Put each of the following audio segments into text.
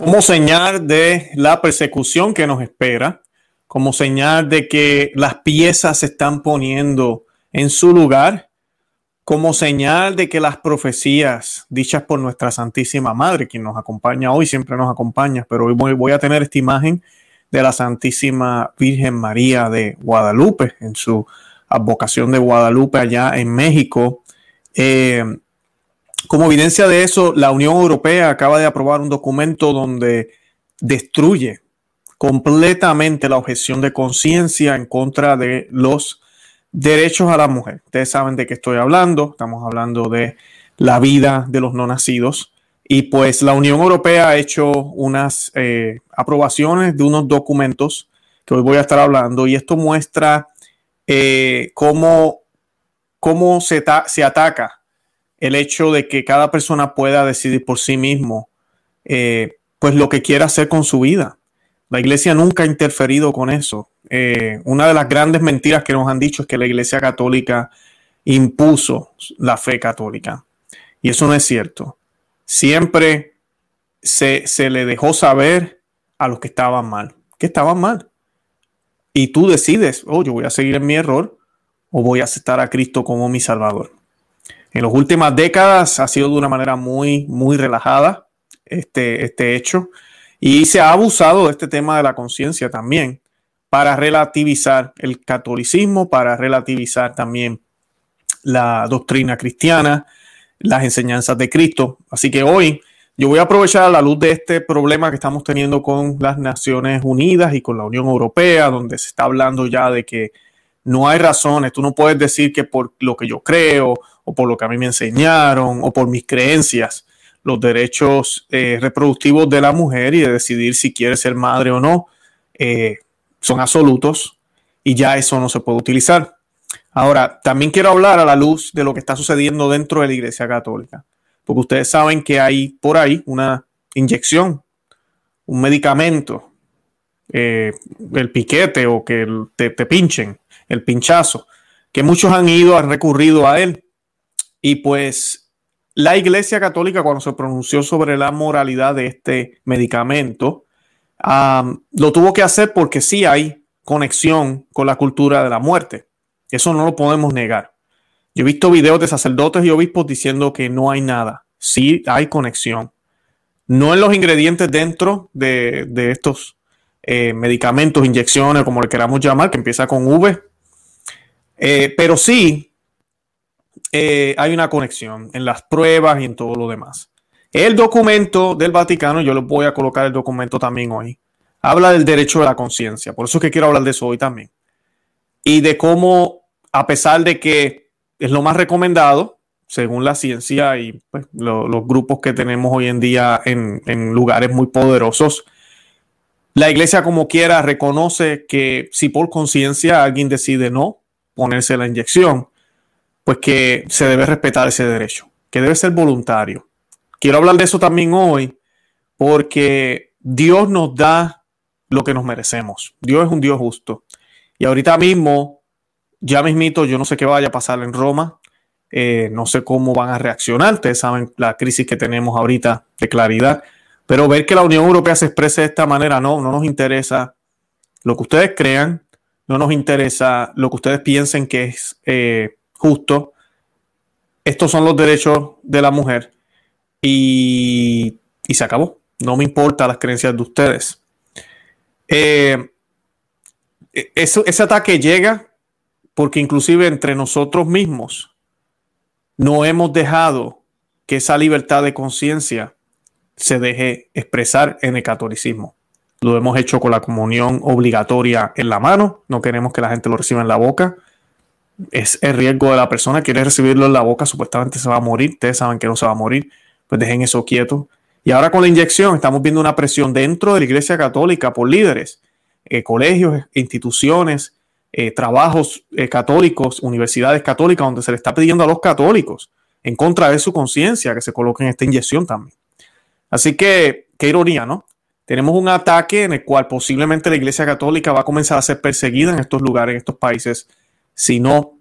como señal de la persecución que nos espera, como señal de que las piezas se están poniendo en su lugar, como señal de que las profecías dichas por nuestra Santísima Madre, quien nos acompaña hoy, siempre nos acompaña, pero hoy voy, a tener esta imagen de la Santísima Virgen María de Guadalupe en su advocación de Guadalupe allá en México. Eh, como evidencia de eso, la Unión Europea acaba de aprobar un documento donde destruye completamente la objeción de conciencia en contra de los derechos a la mujer. Ustedes saben de qué estoy hablando. Estamos hablando de la vida de los no nacidos. Y pues la Unión Europea ha hecho unas eh, aprobaciones de unos documentos que hoy voy a estar hablando. Y esto muestra eh, cómo, cómo se, se ataca el hecho de que cada persona pueda decidir por sí mismo, eh, pues lo que quiera hacer con su vida. La iglesia nunca ha interferido con eso. Eh, una de las grandes mentiras que nos han dicho es que la iglesia católica impuso la fe católica. Y eso no es cierto. Siempre se, se le dejó saber a los que estaban mal, que estaban mal. Y tú decides, oh, yo voy a seguir en mi error o voy a aceptar a Cristo como mi Salvador. En las últimas décadas ha sido de una manera muy, muy relajada este, este hecho y se ha abusado de este tema de la conciencia también para relativizar el catolicismo, para relativizar también la doctrina cristiana, las enseñanzas de Cristo. Así que hoy yo voy a aprovechar a la luz de este problema que estamos teniendo con las Naciones Unidas y con la Unión Europea, donde se está hablando ya de que no hay razones. Tú no puedes decir que por lo que yo creo o por lo que a mí me enseñaron o por mis creencias, los derechos eh, reproductivos de la mujer y de decidir si quiere ser madre o no eh, son absolutos y ya eso no se puede utilizar. Ahora, también quiero hablar a la luz de lo que está sucediendo dentro de la Iglesia Católica, porque ustedes saben que hay por ahí una inyección, un medicamento, eh, el piquete o que te, te pinchen, el pinchazo, que muchos han ido, han recurrido a él. Y pues la Iglesia Católica cuando se pronunció sobre la moralidad de este medicamento, lo tuvo que hacer porque sí hay conexión con la cultura de la muerte. Eso no lo podemos negar. Yo he visto videos de sacerdotes y obispos diciendo que no hay nada. Sí hay conexión. No en los ingredientes dentro de, estos eh, medicamentos, inyecciones, como le queramos llamar, que empieza con V, eh, pero sí eh, hay una conexión en las pruebas y en todo lo demás. El documento del Vaticano, yo les voy a colocar el documento también hoy, habla del derecho de la conciencia. Por eso es que quiero hablar de eso hoy también. Y de cómo, a pesar de que es lo más recomendado, según la ciencia y pues, los grupos que tenemos hoy en día en, en lugares muy poderosos, la iglesia como quiera reconoce que si por conciencia alguien decide no, ponerse la inyección, pues que se debe respetar ese derecho, que debe ser voluntario. Quiero hablar de eso también hoy porque Dios nos da lo que nos merecemos. Dios es un Dios justo. Y ahorita mismo, ya mismito, yo no sé qué vaya a pasar en Roma. Eh, no sé cómo van a reaccionar. Ustedes saben la crisis que tenemos ahorita de claridad. Pero ver que la Unión Europea se exprese de esta manera, no, no nos interesa lo que ustedes crean, no nos interesa lo que ustedes piensen que es eh, justo. Estos son los derechos de la mujer y, se acabó. No me importa las creencias de ustedes. Eh, ese ataque llega porque inclusive entre nosotros mismos no hemos dejado que esa libertad de conciencia se deje expresar en el catolicismo. Lo hemos hecho con la comunión obligatoria en la mano. No queremos que la gente lo reciba en la boca. Es el riesgo de la persona. Quiere recibirlo en la boca. Supuestamente se va a morir. Ustedes saben que no se va a morir. Pues dejen eso quieto. Y ahora con la inyección estamos viendo una presión dentro de la Iglesia Católica por líderes, eh, colegios, instituciones, eh, trabajos eh, católicos, universidades católicas, donde se le está pidiendo a los católicos en contra de su conciencia que se coloquen esta inyección también. Así que, qué ironía, ¿no? Tenemos un ataque en el cual posiblemente la Iglesia Católica va a comenzar a ser perseguida en estos lugares, en estos países, si no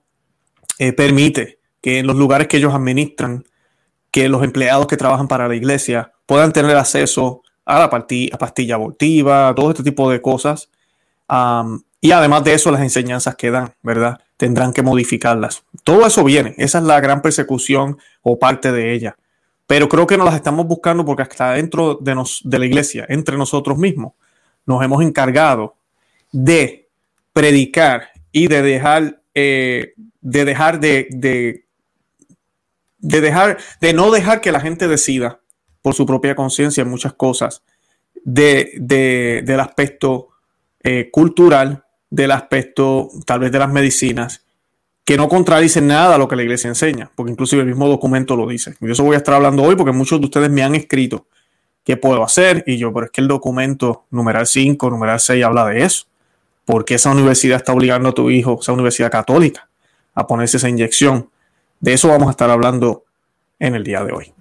eh, permite que en los lugares que ellos administran, que los empleados que trabajan para la Iglesia puedan tener acceso a la pastilla, abortiva, todo este tipo de cosas. y además de eso, las enseñanzas que dan, ¿verdad? Tendrán que modificarlas. Todo eso viene. Esa es la gran persecución o parte de ella. Pero creo que no las estamos buscando porque hasta dentro de, nos, de la iglesia, entre nosotros mismos, nos hemos encargado de predicar y de dejar, eh, de dejar de, de, dejar, de no dejar que la gente decida por su propia conciencia en muchas cosas de, del aspecto eh, cultural, del aspecto tal vez de las medicinas, que no contradicen nada a lo que la iglesia enseña, porque inclusive el mismo documento lo dice. Y de eso voy a estar hablando hoy porque muchos de ustedes me han escrito qué puedo hacer y yo, pero es que el documento numeral 5, numeral 6 habla de eso. porque esa universidad está obligando a tu hijo, esa universidad católica, a ponerse esa inyección? De eso vamos a estar hablando en el día de hoy.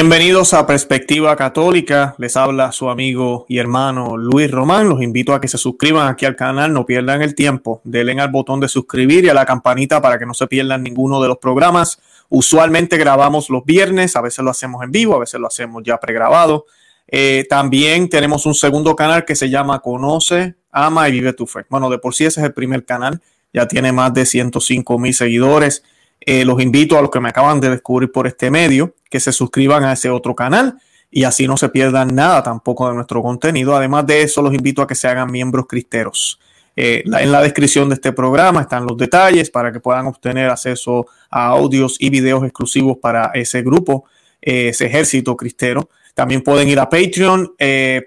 Bienvenidos a Perspectiva Católica. Les habla su amigo y hermano Luis Román. Los invito a que se suscriban aquí al canal, no pierdan el tiempo. Denle al botón de suscribir y a la campanita para que no se pierdan ninguno de los programas. Usualmente grabamos los viernes, a veces lo hacemos en vivo, a veces lo hacemos ya pregrabado. Eh, también tenemos un segundo canal que se llama Conoce, Ama y Vive tu Fe. Bueno, de por sí ese es el primer canal, ya tiene más de 105 mil seguidores. Eh, los invito a los que me acaban de descubrir por este medio que se suscriban a ese otro canal y así no se pierdan nada tampoco de nuestro contenido. Además de eso, los invito a que se hagan miembros cristeros. Eh, en la descripción de este programa están los detalles para que puedan obtener acceso a audios y videos exclusivos para ese grupo, eh, ese ejército cristero. También pueden ir a Patreon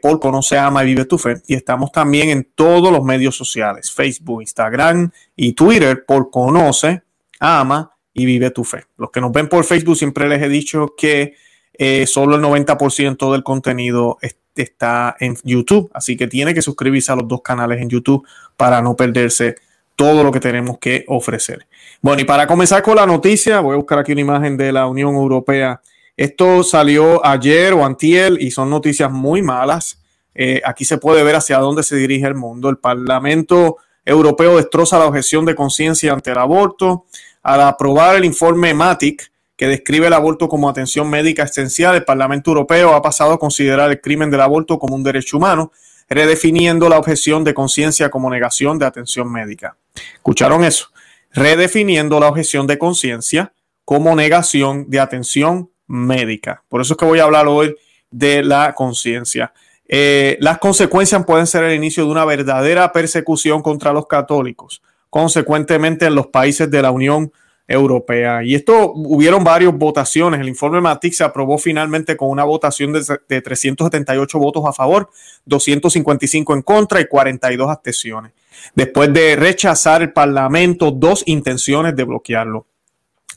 por Conoce, Ama y Vive tu Fe. Y estamos también en todos los medios sociales, Facebook, Instagram y Twitter por Conoce, Ama y vive tu fe. Los que nos ven por Facebook siempre les he dicho que eh, solo el 90% del contenido está en YouTube, así que tiene que suscribirse a los dos canales en YouTube para no perderse todo lo que tenemos que ofrecer. Bueno, y para comenzar con la noticia, voy a buscar aquí una imagen de la Unión Europea. Esto salió ayer o antier y son noticias muy malas. Eh, aquí se puede ver hacia dónde se dirige el mundo. El Parlamento Europeo destroza la objeción de conciencia ante el aborto. Al aprobar el informe MATIC, que describe el aborto como atención médica esencial, el Parlamento Europeo ha pasado a considerar el crimen del aborto como un derecho humano, redefiniendo la objeción de conciencia como negación de atención médica. ¿Escucharon eso? Redefiniendo la objeción de conciencia como negación de atención médica. Por eso es que voy a hablar hoy de la conciencia. Eh, las consecuencias pueden ser el inicio de una verdadera persecución contra los católicos consecuentemente en los países de la Unión Europea. Y esto hubieron varias votaciones. El informe Matic se aprobó finalmente con una votación de, 378 votos a favor, 255 en contra y 42 abstenciones. Después de rechazar el Parlamento dos intenciones de bloquearlo.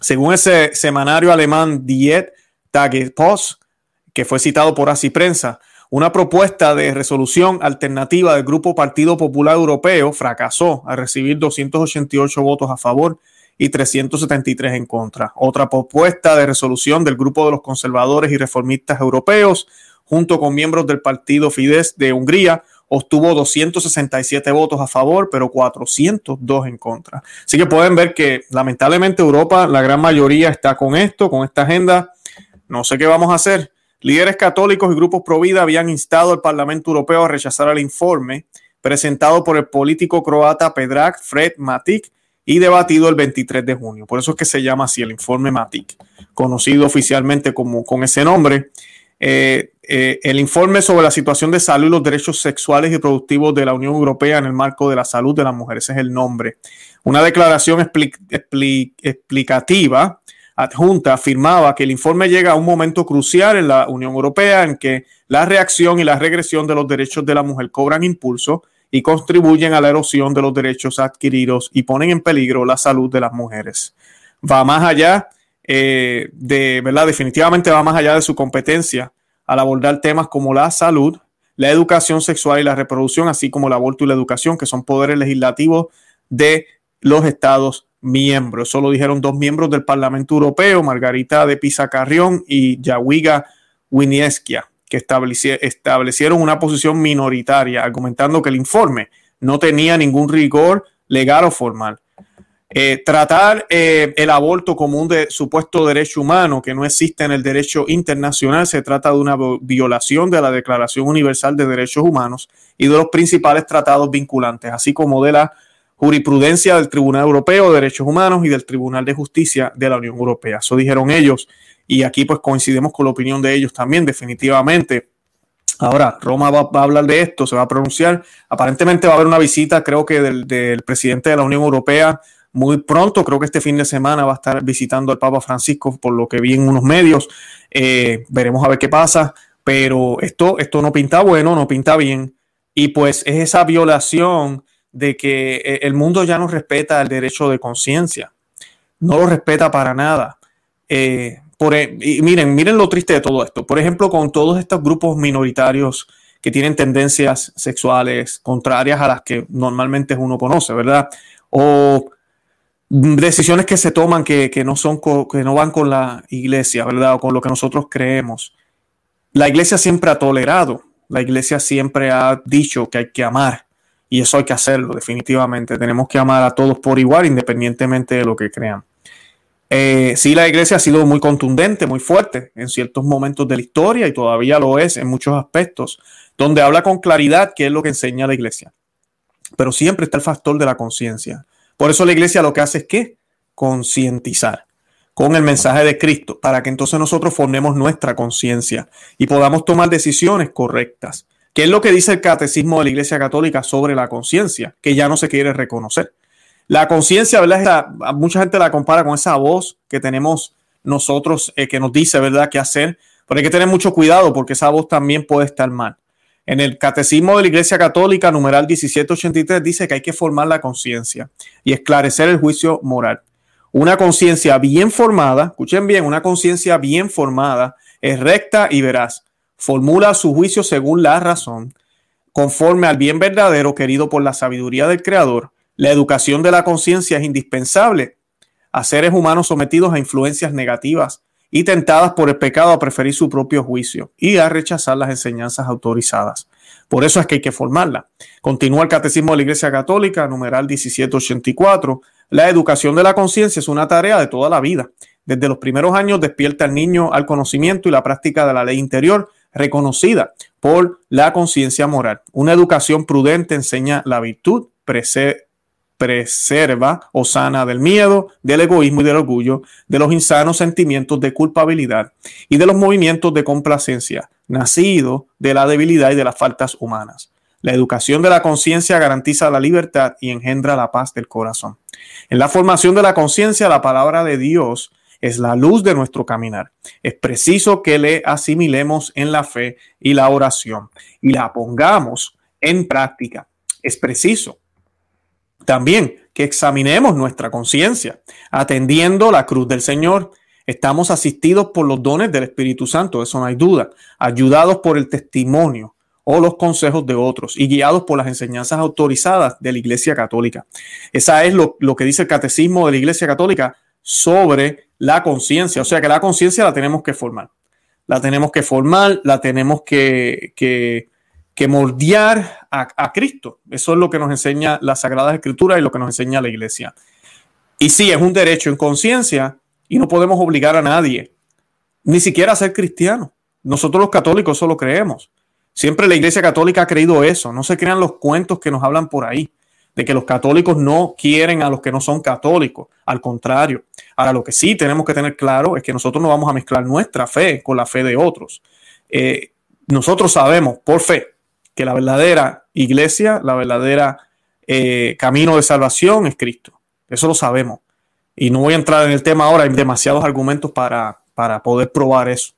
Según ese semanario alemán Diet Tagespost, que fue citado por Así Prensa, una propuesta de resolución alternativa del Grupo Partido Popular Europeo fracasó al recibir 288 votos a favor y 373 en contra. Otra propuesta de resolución del Grupo de los Conservadores y Reformistas Europeos, junto con miembros del Partido Fidesz de Hungría, obtuvo 267 votos a favor, pero 402 en contra. Así que pueden ver que lamentablemente Europa, la gran mayoría está con esto, con esta agenda. No sé qué vamos a hacer. Líderes católicos y grupos pro vida habían instado al Parlamento Europeo a rechazar el informe presentado por el político croata Pedrag Fred Matic y debatido el 23 de junio. Por eso es que se llama así el informe Matic, conocido oficialmente como con ese nombre. Eh, eh, el informe sobre la situación de salud y los derechos sexuales y productivos de la Unión Europea en el marco de la salud de las mujeres es el nombre. Una declaración explicativa adjunta afirmaba que el informe llega a un momento crucial en la Unión Europea en que la reacción y la regresión de los derechos de la mujer cobran impulso y contribuyen a la erosión de los derechos adquiridos y ponen en peligro la salud de las mujeres. Va más allá eh, de, ¿verdad? Definitivamente va más allá de su competencia al abordar temas como la salud, la educación sexual y la reproducción, así como el aborto y la educación, que son poderes legislativos de los Estados miembros. Eso lo dijeron dos miembros del Parlamento Europeo, Margarita de Pisa Carrión y Yawiga Winieskia, que establecieron una posición minoritaria, argumentando que el informe no tenía ningún rigor legal o formal. Eh, tratar eh, el aborto como un supuesto derecho humano que no existe en el derecho internacional, se trata de una violación de la Declaración Universal de Derechos Humanos y de los principales tratados vinculantes, así como de la jurisprudencia del Tribunal Europeo de Derechos Humanos y del Tribunal de Justicia de la Unión Europea. Eso dijeron ellos y aquí pues coincidimos con la opinión de ellos también, definitivamente. Ahora, Roma va, a hablar de esto, se va a pronunciar. Aparentemente va a haber una visita, creo que del, del presidente de la Unión Europea muy pronto, creo que este fin de semana va a estar visitando al Papa Francisco, por lo que vi en unos medios. Eh, veremos a ver qué pasa, pero esto, esto no pinta bueno, no pinta bien. Y pues es esa violación de que eh, el mundo ya no respeta el derecho de conciencia, no lo respeta para nada. Eh, por, e, miren, miren lo triste de todo esto. Por ejemplo, con todos estos grupos minoritarios que tienen tendencias sexuales contrarias a las que normalmente uno conoce, ¿verdad? O decisiones que se toman que, no son que no van con la iglesia, ¿verdad? O con lo que nosotros creemos. La iglesia siempre ha tolerado, la iglesia siempre ha dicho que hay que amar y eso hay que hacerlo definitivamente. Tenemos que amar a todos por igual independientemente de lo que crean. Eh, sí, la iglesia ha sido muy contundente, muy fuerte en ciertos momentos de la historia y todavía lo es en muchos aspectos, donde habla con claridad qué es lo que enseña la iglesia. Pero siempre está el factor de la conciencia. Por eso la iglesia lo que hace es que concientizar con el mensaje de Cristo, para que entonces nosotros formemos nuestra conciencia y podamos tomar decisiones correctas. ¿Qué es lo que dice el catecismo de la Iglesia Católica sobre la conciencia? Que ya no se quiere reconocer. La conciencia, ¿verdad? mucha gente la compara con esa voz que tenemos nosotros eh, que nos dice, ¿verdad?, qué hacer. Pero hay que tener mucho cuidado porque esa voz también puede estar mal. En el Catecismo de la Iglesia Católica, numeral 1783, dice que hay que formar la conciencia y esclarecer el juicio moral. Una conciencia bien formada, escuchen bien, una conciencia bien formada es recta y veraz. Formula su juicio según la razón, conforme al bien verdadero querido por la sabiduría del Creador. La educación de la conciencia es indispensable a seres humanos sometidos a influencias negativas y tentadas por el pecado a preferir su propio juicio y a rechazar las enseñanzas autorizadas. Por eso es que hay que formarla. Continúa el Catecismo de la Iglesia Católica, numeral 1784. La educación de la conciencia es una tarea de toda la vida. Desde los primeros años despierta al niño al conocimiento y la práctica de la ley interior reconocida por la conciencia moral. Una educación prudente enseña la virtud, preserva o sana del miedo, del egoísmo y del orgullo, de los insanos sentimientos de culpabilidad y de los movimientos de complacencia, nacido de la debilidad y de las faltas humanas. La educación de la conciencia garantiza la libertad y engendra la paz del corazón. En la formación de la conciencia, la palabra de Dios es la luz de nuestro caminar. Es preciso que le asimilemos en la fe y la oración y la pongamos en práctica. Es preciso también que examinemos nuestra conciencia, atendiendo la cruz del Señor. Estamos asistidos por los dones del Espíritu Santo, eso no hay duda, ayudados por el testimonio o los consejos de otros y guiados por las enseñanzas autorizadas de la Iglesia Católica. Esa es lo, que dice el catecismo de la Iglesia Católica sobre la conciencia, o sea que la conciencia la tenemos que formar, la tenemos que formar, la tenemos que, que moldear a, Cristo. Eso es lo que nos enseña la Sagrada Escritura y lo que nos enseña la Iglesia. Y sí, es un derecho en conciencia y no podemos obligar a nadie, ni siquiera a ser cristiano. Nosotros los católicos solo creemos. Siempre la Iglesia Católica ha creído eso. No se crean los cuentos que nos hablan por ahí, de que los católicos no quieren a los que no son católicos. Al contrario. Ahora, lo que sí tenemos que tener claro es que nosotros no vamos a mezclar nuestra fe con la fe de otros. Eh, nosotros sabemos por fe que la verdadera iglesia, la verdadera eh, camino de salvación es Cristo. Eso lo sabemos. Y no voy a entrar en el tema ahora, hay demasiados argumentos para, para poder probar eso.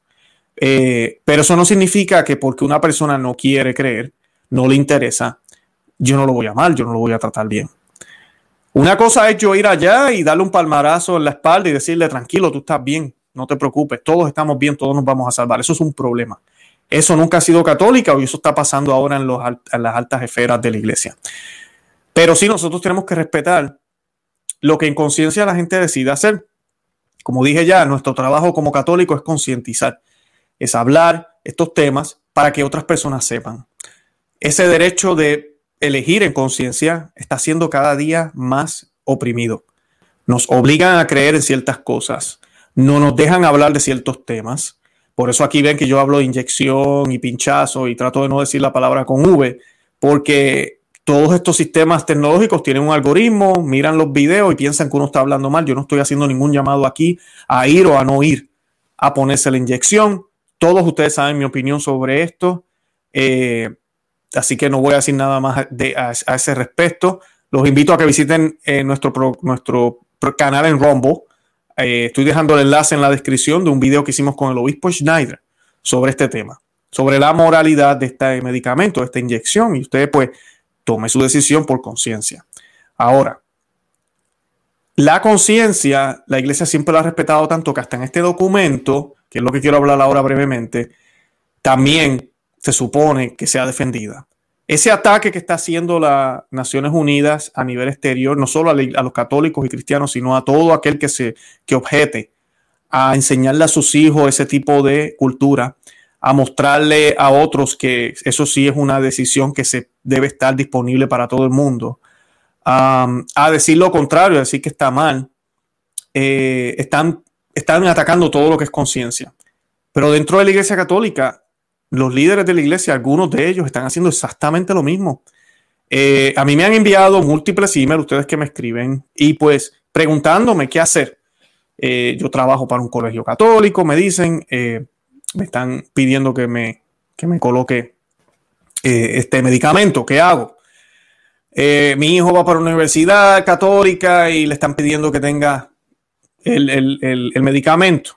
Eh, pero eso no significa que porque una persona no quiere creer, no le interesa, yo no lo voy a amar, yo no lo voy a tratar bien. Una cosa es yo ir allá y darle un palmarazo en la espalda y decirle, tranquilo, tú estás bien, no te preocupes, todos estamos bien, todos nos vamos a salvar. Eso es un problema. Eso nunca ha sido católica y eso está pasando ahora en, en las altas esferas de la iglesia. Pero sí, nosotros tenemos que respetar lo que en conciencia la gente decide hacer. Como dije ya, nuestro trabajo como católico es concientizar, es hablar estos temas para que otras personas sepan. Ese derecho de elegir en conciencia está siendo cada día más oprimido. Nos obligan a creer en ciertas cosas, no nos dejan hablar de ciertos temas. Por eso aquí ven que yo hablo de inyección y pinchazo y trato de no decir la palabra con V, porque todos estos sistemas tecnológicos tienen un algoritmo, miran los videos y piensan que uno está hablando mal. Yo no estoy haciendo ningún llamado aquí a ir o a no ir a ponerse la inyección. Todos ustedes saben mi opinión sobre esto. Eh, así que no voy a decir nada más de, a, ese respecto. Los invito a que visiten eh, nuestro, nuestro canal en Rumble. Eh, estoy dejando el enlace en la descripción de un video que hicimos con el obispo Schneider sobre este tema, sobre la moralidad de este medicamento, de esta inyección, y usted pues tome su decisión por conciencia. Ahora, la conciencia, la iglesia siempre la ha respetado tanto que hasta en este documento, que es lo que quiero hablar ahora brevemente, también se supone que sea defendida. Ese ataque que está haciendo las Naciones Unidas a nivel exterior, no solo a, los católicos y cristianos, sino a todo aquel que se que objete a enseñarle a sus hijos ese tipo de cultura, a mostrarle a otros que eso sí es una decisión que se debe estar disponible para todo el mundo, a decir lo contrario, a decir que está mal, eh, están, están atacando todo lo que es conciencia. Pero dentro de la Iglesia Católica los líderes de la iglesia, algunos de ellos están haciendo exactamente lo mismo. Eh, a mí me han enviado múltiples emails, ustedes que me escriben, y pues preguntándome qué hacer. Eh, yo trabajo para un colegio católico, me dicen, eh, me están pidiendo que me, que me coloque este medicamento, ¿qué hago? mi hijo va para una universidad católica y le están pidiendo que tenga el, el medicamento.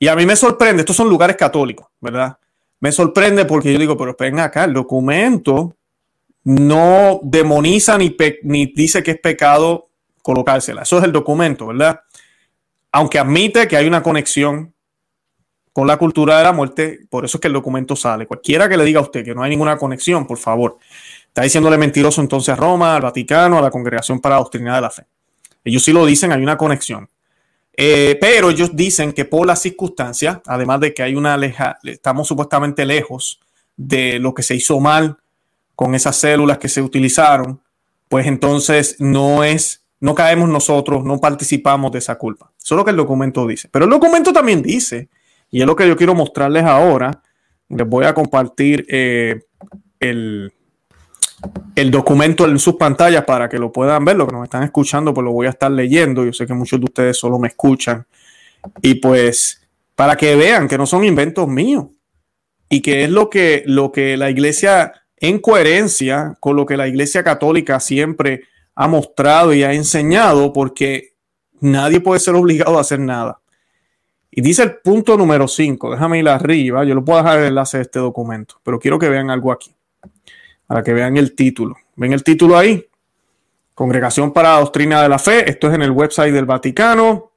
Y a mí me sorprende, estos son lugares católicos, ¿verdad? Me sorprende porque yo digo, pero ven acá, el documento no demoniza ni, ni dice que es pecado colocársela. Eso es el documento, ¿verdad? Aunque admite que hay una conexión con la cultura de la muerte, por eso es que el documento sale. Cualquiera que le diga a usted que no hay ninguna conexión, por favor, está diciéndole mentiroso entonces a Roma, al Vaticano, a la Congregación para la Doctrina de la Fe. Ellos sí lo dicen, hay una conexión. Eh, pero ellos dicen que por las circunstancias, además de que hay una leja, estamos supuestamente lejos de lo que se hizo mal con esas células que se utilizaron, pues entonces no es, no caemos nosotros, no participamos de esa culpa. Eso es lo que el documento dice. Pero el documento también dice, y es lo que yo quiero mostrarles ahora, les voy a compartir eh, el, el documento en sus pantallas para que lo puedan ver. Lo que nos están escuchando, pues lo voy a estar leyendo. Yo sé que muchos de ustedes solo me escuchan. Y pues para que vean que no son inventos míos y que es lo que, lo que la iglesia, en coherencia con lo que la iglesia católica siempre ha mostrado y ha enseñado, porque nadie puede ser obligado a hacer nada. Y dice el punto número 5, déjame ir arriba, yo lo puedo dejar el enlace de este documento, pero quiero que vean algo aquí para que vean el título. ¿Ven el título ahí? Congregación para la Doctrina de la Fe. Esto es en el website del Vaticano.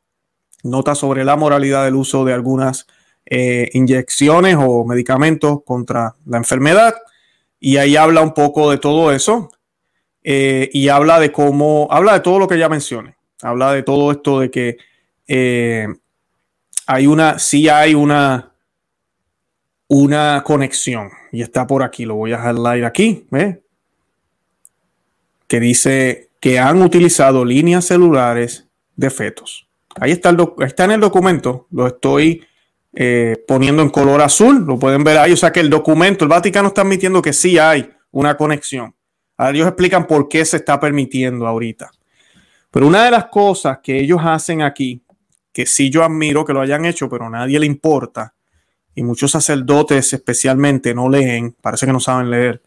Nota sobre la moralidad del uso de algunas eh, inyecciones o medicamentos contra la enfermedad. Y ahí habla un poco de todo eso. Eh, y habla de cómo, habla de todo lo que ya mencioné. Habla de todo esto de que eh, hay una, sí hay una, una conexión y está por aquí, lo voy a highlight aquí, ¿ve? que dice que han utilizado líneas celulares de fetos. Ahí está, el está en el documento, lo estoy eh, poniendo en color azul, lo pueden ver ahí, o sea que el documento, el Vaticano está admitiendo que sí hay una conexión. Ahora ellos explican por qué se está permitiendo ahorita. Pero una de las cosas que ellos hacen aquí, que sí yo admiro que lo hayan hecho, pero a nadie le importa, y muchos sacerdotes especialmente no leen, parece que no saben leer.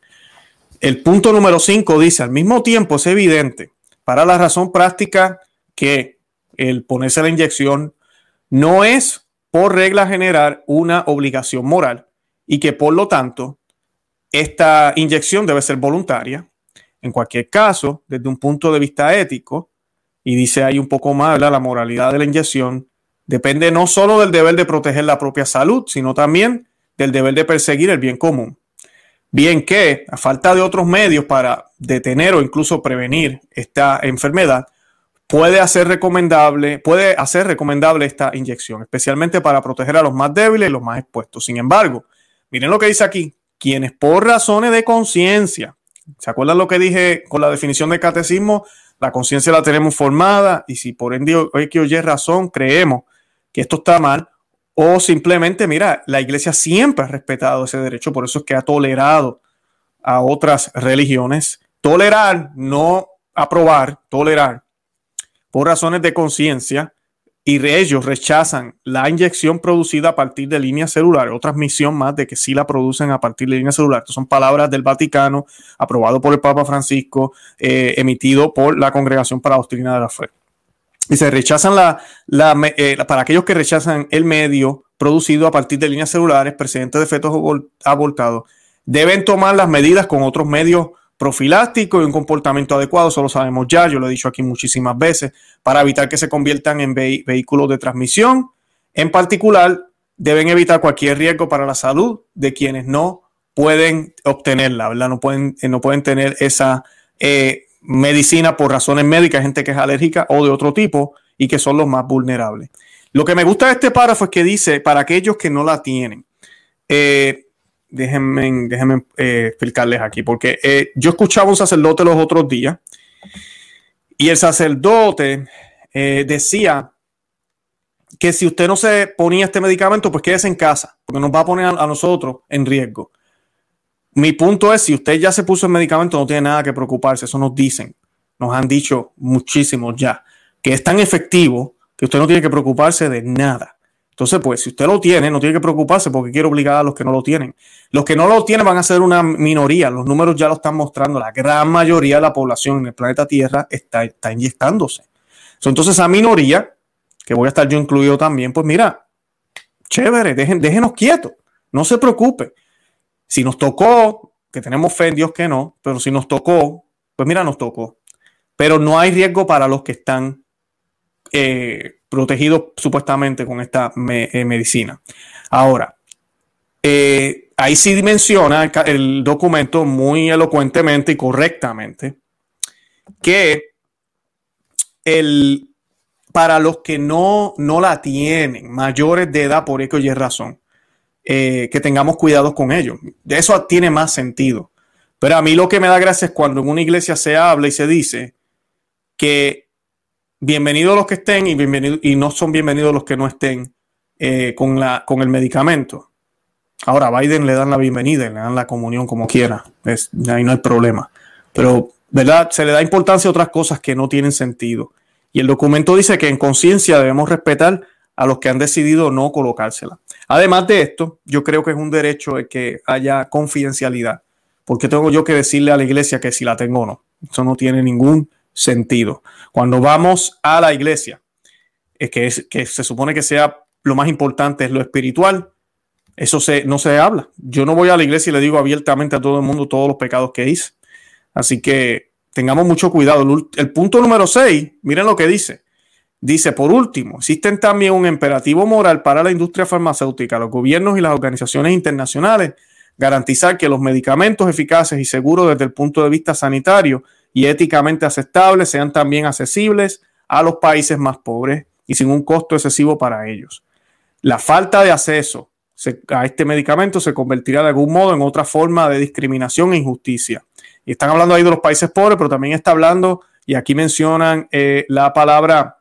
El punto número 5 dice, al mismo tiempo es evidente, para la razón práctica que el ponerse la inyección no es por regla general una obligación moral y que por lo tanto esta inyección debe ser voluntaria. En cualquier caso, desde un punto de vista ético, y dice ahí un poco más la moralidad de la inyección, depende no solo del deber de proteger la propia salud, sino también del deber de perseguir el bien común. Bien que, a falta de otros medios para detener o incluso prevenir esta enfermedad, puede hacer recomendable, puede hacer recomendable esta inyección, especialmente para proteger a los más débiles y los más expuestos. Sin embargo, miren lo que dice aquí, quienes por razones de conciencia, ¿se acuerdan lo que dije con la definición de catecismo? La conciencia la tenemos formada y si por ende hoy que oye razón creemos que esto está mal, o simplemente, mira, la iglesia siempre ha respetado ese derecho, por eso es que ha tolerado a otras religiones. Tolerar, no aprobar, tolerar por razones de conciencia y ellos rechazan la inyección producida a partir de líneas celulares, otra misión más de que sí la producen a partir de líneas celulares. Estas son palabras del Vaticano, aprobado por el Papa Francisco, eh, emitido por la Congregación para la Doctrina de la Fe. Y se rechazan la, eh, para aquellos que rechazan el medio producido a partir de líneas celulares precedentes de fetos abortados, deben tomar las medidas con otros medios profiláctico y un comportamiento adecuado, eso lo sabemos ya, yo lo he dicho aquí muchísimas veces, para evitar que se conviertan en vehículos de transmisión. En particular, deben evitar cualquier riesgo para la salud de quienes no pueden obtenerla, ¿verdad? No pueden, eh, no pueden tener esa eh, medicina por razones médicas, gente que es alérgica o de otro tipo y que son los más vulnerables. Lo que me gusta de este párrafo es que dice, para aquellos que no la tienen, eh, déjenme, déjenme eh, explicarles aquí, porque eh, yo escuchaba un sacerdote los otros días y el sacerdote eh, decía que si usted no se ponía este medicamento, pues quédese en casa, porque nos va a poner a, nosotros en riesgo. Mi punto es, si usted ya se puso el medicamento, no tiene nada que preocuparse, eso nos dicen, nos han dicho muchísimos ya, que es tan efectivo que usted no tiene que preocuparse de nada. Entonces, pues, si usted lo tiene, no tiene que preocuparse porque quiere obligar a los que no lo tienen. Los que no lo tienen van a ser una minoría. Los números ya lo están mostrando. La gran mayoría de la población en el planeta Tierra está, está inyectándose. Entonces, esa minoría, que voy a estar yo incluido también, pues mira, chévere, dejen, déjenos quietos. No se preocupe. Si nos tocó, que tenemos fe en Dios que no, pero si nos tocó, pues mira, nos tocó. Pero no hay riesgo para los que están eh, protegidos supuestamente con esta eh, medicina. Ahora, eh, ahí sí menciona el, documento muy elocuentemente y correctamente que el, para los que no, no la tienen, mayores de edad, por eso y razón, que tengamos cuidado con ellos. Eso tiene más sentido. Pero a mí lo que me da gracia es cuando en una iglesia se habla y se dice que bienvenidos los que estén y, bienvenido, y no son bienvenidos los que no estén eh, con, la, con el medicamento. Ahora, a Biden le dan la bienvenida le dan la comunión como quiera. Es, ahí no hay problema. Pero, ¿verdad? Se le da importancia a otras cosas que no tienen sentido. Y el documento dice que en conciencia debemos respetar a los que han decidido no colocársela. Además de esto, yo creo que es un derecho de que haya confidencialidad. porque tengo yo que decirle a la iglesia que si la tengo o no? Eso no tiene ningún sentido. Cuando vamos a la iglesia, es que, es, que se supone que sea lo más importante es lo espiritual, eso se, no se habla. Yo no voy a la iglesia y le digo abiertamente a todo el mundo todos los pecados que hice. Así que tengamos mucho cuidado. El, punto número 6, miren lo que dice. Dice, por último, existen también un imperativo moral para la industria farmacéutica, los gobiernos y las organizaciones internacionales, garantizar que los medicamentos eficaces y seguros desde el punto de vista sanitario y éticamente aceptables sean también accesibles a los países más pobres y sin un costo excesivo para ellos. La falta de acceso a este medicamento se convertirá de algún modo en otra forma de discriminación e injusticia. Y están hablando ahí de los países pobres, pero también está hablando, y aquí mencionan eh, la palabra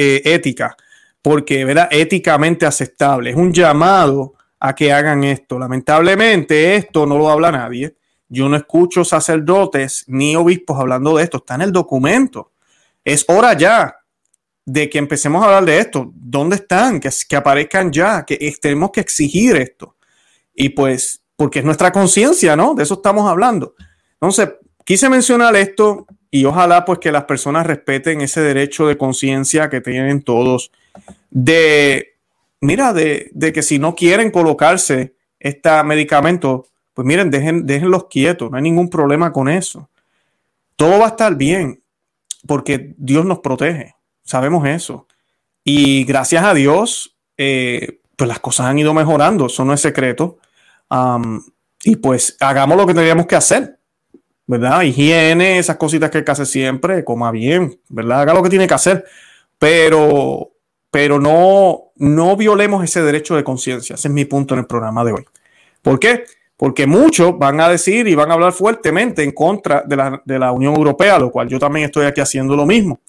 eh, ética, porque ¿verdad? éticamente aceptable. Es un llamado a que hagan esto. Lamentablemente esto no lo habla nadie. Yo no escucho sacerdotes ni obispos hablando de esto. Está en el documento. Es hora ya de que empecemos a hablar de esto. ¿Dónde están? Que, que aparezcan ya, que tenemos que exigir esto. Y pues, porque es nuestra conciencia, ¿no? De eso estamos hablando. Entonces, quise mencionar esto y ojalá pues que las personas respeten ese derecho de conciencia que tienen todos de, mira, de, de, que si no quieren colocarse este medicamento, pues miren, dejen, déjenlos quietos, no hay ningún problema con eso. Todo va a estar bien porque Dios nos protege, sabemos eso. Y gracias a Dios, eh, pues las cosas han ido mejorando, eso no es secreto. y pues hagamos lo que tendríamos que hacer, ¿verdad? Higiene, esas cositas que hay que hacer siempre, coma bien, ¿verdad? Haga lo que tiene que hacer, pero, pero no, no violemos ese derecho de conciencia. Ese es mi punto en el programa de hoy. ¿Por qué? Porque muchos van a decir y van a hablar fuertemente en contra de la, de la Unión Europea, lo cual yo también estoy aquí haciendo lo mismo.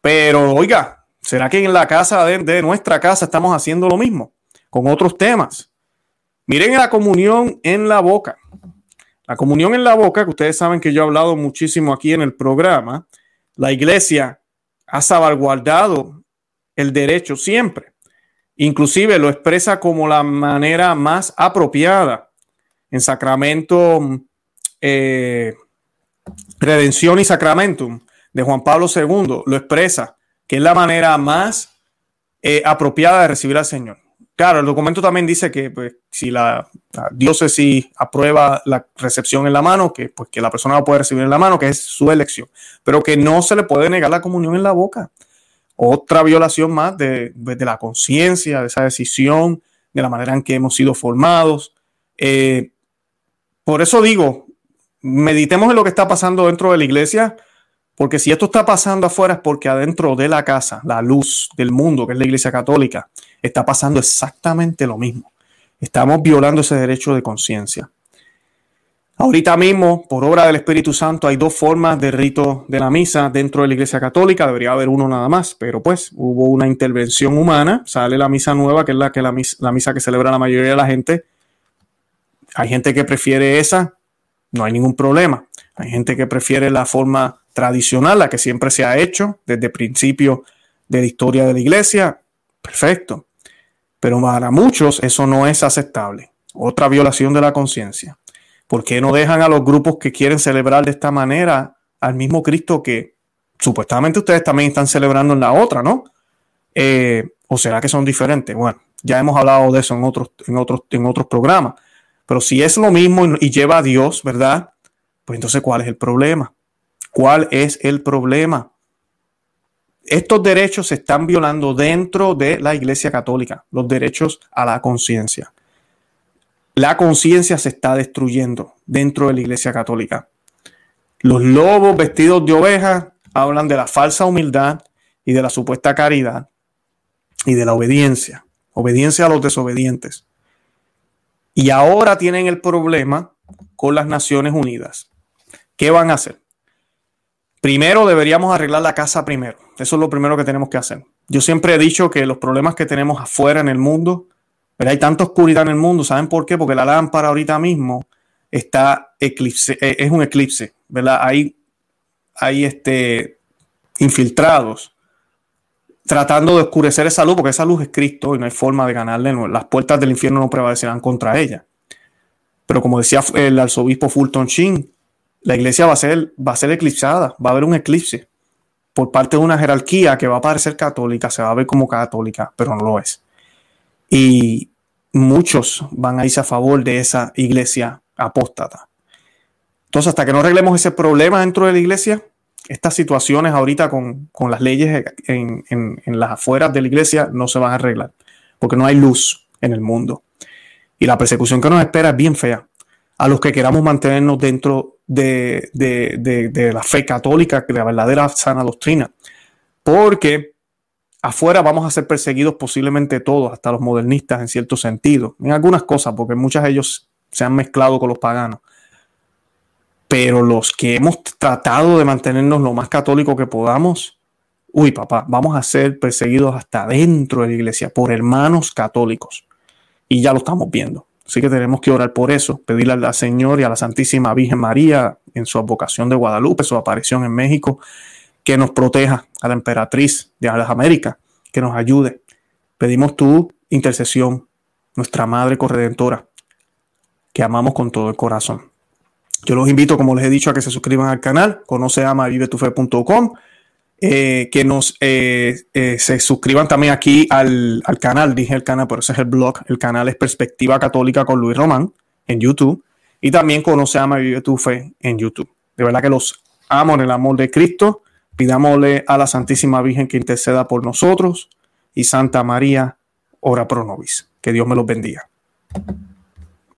Pero oiga, ¿será que en la casa de, de nuestra casa estamos haciendo lo mismo con otros temas? Miren la comunión en la boca. La comunión en la boca, que ustedes saben que yo he hablado muchísimo aquí en el programa, la iglesia ha salvaguardado el derecho siempre. Inclusive lo expresa como la manera más apropiada en Sacramento, eh, Redención y Sacramentum de Juan Pablo II, lo expresa, que es la manera más eh, apropiada de recibir al Señor. Claro, el documento también dice que pues, si la, diócesis aprueba la recepción en la mano, que, pues, que la persona la puede recibir en la mano, que es su elección, pero que no se le puede negar la comunión en la boca. Otra violación más de, pues, la conciencia, de esa decisión, de la manera en que hemos sido formados. Eh, por eso digo, meditemos en lo que está pasando dentro de la iglesia, porque si esto está pasando afuera es porque adentro de la casa, la luz del mundo, que es la iglesia católica, está pasando exactamente lo mismo. Estamos violando ese derecho de conciencia. Ahorita mismo, por obra del Espíritu Santo, hay dos formas de rito de la misa dentro de la Iglesia Católica. Debería haber uno nada más, pero pues hubo una intervención humana. Sale la misa nueva, que es la, que la, misa, la misa que celebra la mayoría de la gente. Hay gente que prefiere esa, no hay ningún problema. Hay gente que prefiere la forma tradicional, la que siempre se ha hecho desde el principio de la historia de la Iglesia. Perfecto. Pero para muchos eso no es aceptable. Otra violación de la conciencia. ¿Por qué no dejan a los grupos que quieren celebrar de esta manera al mismo Cristo que supuestamente ustedes también están celebrando en la otra, ¿no? Eh, ¿O será que son diferentes? Bueno, ya hemos hablado de eso en otros, en otros, en otros programas. Pero si es lo mismo y, lleva a Dios, ¿verdad? Pues entonces, ¿cuál es el problema? ¿Cuál es el problema? Estos derechos se están violando dentro de la Iglesia Católica, los derechos a la conciencia. La conciencia se está destruyendo dentro de la Iglesia Católica. Los lobos vestidos de oveja hablan de la falsa humildad y de la supuesta caridad y de la obediencia, obediencia a los desobedientes. Y ahora tienen el problema con las Naciones Unidas. ¿Qué van a hacer? Primero deberíamos arreglar la casa primero. Eso es lo primero que tenemos que hacer. Yo siempre he dicho que los problemas que tenemos afuera en el mundo, pero hay tanta oscuridad en el mundo, ¿saben por qué? Porque la lámpara ahorita mismo está eclipse, eh, es un eclipse, ¿verdad? Hay, hay este, infiltrados tratando de oscurecer esa luz, porque esa luz es Cristo y no hay forma de ganarle. las puertas del infierno no prevalecerán contra ella. Pero como decía el arzobispo Fulton Sheen, la iglesia va a ser, va a ser eclipsada, va a haber un eclipse por parte de una jerarquía que va a parecer católica, se va a ver como católica, pero no lo es. Y muchos van a irse a favor de esa iglesia apóstata. Entonces, hasta que no arreglemos ese problema dentro de la iglesia, estas situaciones ahorita con, las leyes en, en, las afueras de la iglesia no se van a arreglar, porque no hay luz en el mundo. Y la persecución que nos espera es bien fea. A los que queramos mantenernos dentro de, la fe católica, de la verdadera sana doctrina. Porque afuera vamos a ser perseguidos posiblemente todos, hasta los modernistas en cierto sentido, en algunas cosas, porque muchos de ellos se han mezclado con los paganos. Pero los que hemos tratado de mantenernos lo más católico que podamos, uy papá, vamos a ser perseguidos hasta dentro de la iglesia por hermanos católicos. Y ya lo estamos viendo. Así que tenemos que orar por eso, pedirle al Señor y a la Santísima Virgen María en su vocación de Guadalupe, su aparición en México, que nos proteja a la emperatriz de las Américas, que nos ayude. Pedimos tu intercesión, nuestra Madre Corredentora, que amamos con todo el corazón. Yo los invito, como les he dicho, a que se suscriban al canal, conoce ama vivetufe.com, eh, que nos eh, eh, se suscriban también aquí al, al, canal, dije el canal, pero ese es el blog, el canal es Perspectiva Católica con Luis Román en YouTube y también conoce ama vive tu fe en YouTube. De verdad que los amo en el amor de Cristo. Pidámosle a la Santísima Virgen que interceda por nosotros y Santa María, ora pro nobis. Que Dios me los bendiga.